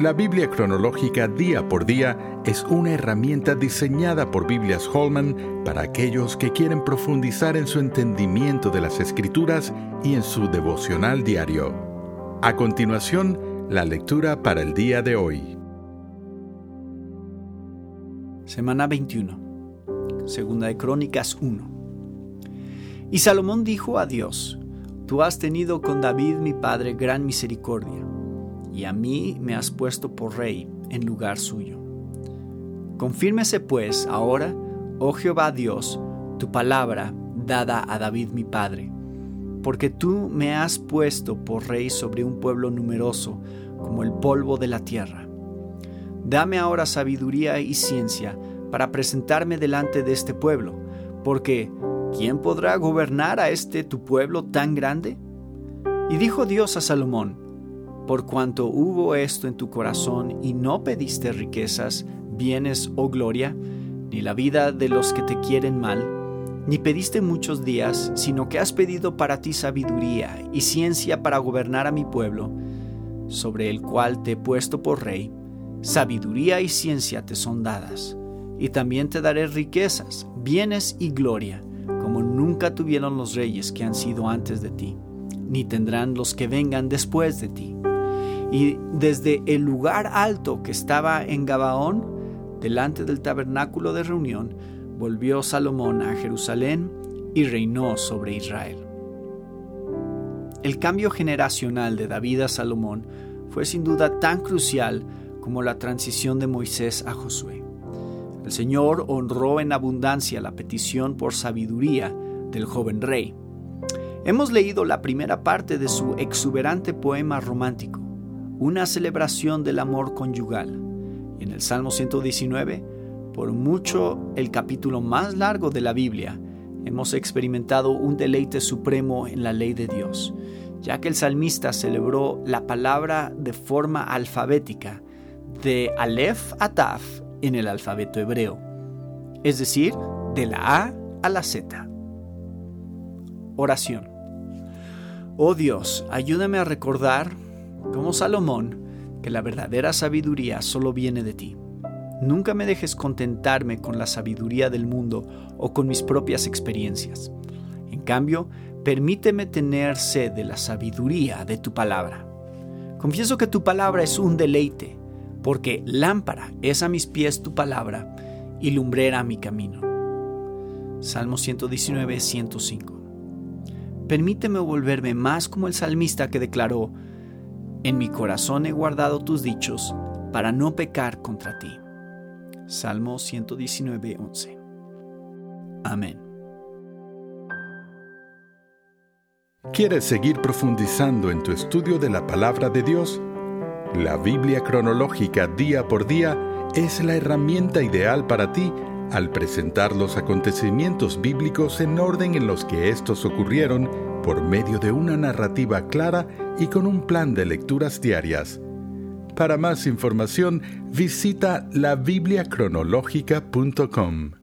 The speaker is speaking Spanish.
La Biblia cronológica día por día es una herramienta diseñada por Biblias Holman para aquellos que quieren profundizar en su entendimiento de las escrituras y en su devocional diario. A continuación, la lectura para el día de hoy. Semana 21. Segunda de Crónicas 1. Y Salomón dijo a Dios, Tú has tenido con David mi padre gran misericordia y a mí me has puesto por rey en lugar suyo. Confírmese pues ahora, oh Jehová Dios, tu palabra dada a David mi padre, porque tú me has puesto por rey sobre un pueblo numeroso como el polvo de la tierra. Dame ahora sabiduría y ciencia para presentarme delante de este pueblo, porque ¿quién podrá gobernar a este tu pueblo tan grande? Y dijo Dios a Salomón, por cuanto hubo esto en tu corazón y no pediste riquezas, bienes o gloria, ni la vida de los que te quieren mal, ni pediste muchos días, sino que has pedido para ti sabiduría y ciencia para gobernar a mi pueblo, sobre el cual te he puesto por rey, sabiduría y ciencia te son dadas, y también te daré riquezas, bienes y gloria, como nunca tuvieron los reyes que han sido antes de ti, ni tendrán los que vengan después de ti y desde el lugar alto que estaba en Gabaón, delante del tabernáculo de reunión, volvió Salomón a Jerusalén y reinó sobre Israel. El cambio generacional de David a Salomón fue sin duda tan crucial como la transición de Moisés a Josué. El Señor honró en abundancia la petición por sabiduría del joven rey. Hemos leído la primera parte de su exuberante poema romántico una celebración del amor conyugal. Y en el Salmo 119, por mucho el capítulo más largo de la Biblia, hemos experimentado un deleite supremo en la ley de Dios, ya que el salmista celebró la palabra de forma alfabética, de Aleph a Taf en el alfabeto hebreo, es decir, de la A a la Z. Oración. Oh Dios, ayúdame a recordar como Salomón, que la verdadera sabiduría solo viene de ti. Nunca me dejes contentarme con la sabiduría del mundo o con mis propias experiencias. En cambio, permíteme tener sed de la sabiduría de tu palabra. Confieso que tu palabra es un deleite, porque lámpara es a mis pies tu palabra y lumbrera mi camino. Salmo 119, 105. Permíteme volverme más como el salmista que declaró, en mi corazón he guardado tus dichos para no pecar contra ti. Salmo 119, 11. Amén. ¿Quieres seguir profundizando en tu estudio de la palabra de Dios? La Biblia cronológica día por día es la herramienta ideal para ti al presentar los acontecimientos bíblicos en orden en los que estos ocurrieron por medio de una narrativa clara y con un plan de lecturas diarias. Para más información, visita labibliacronológica.com.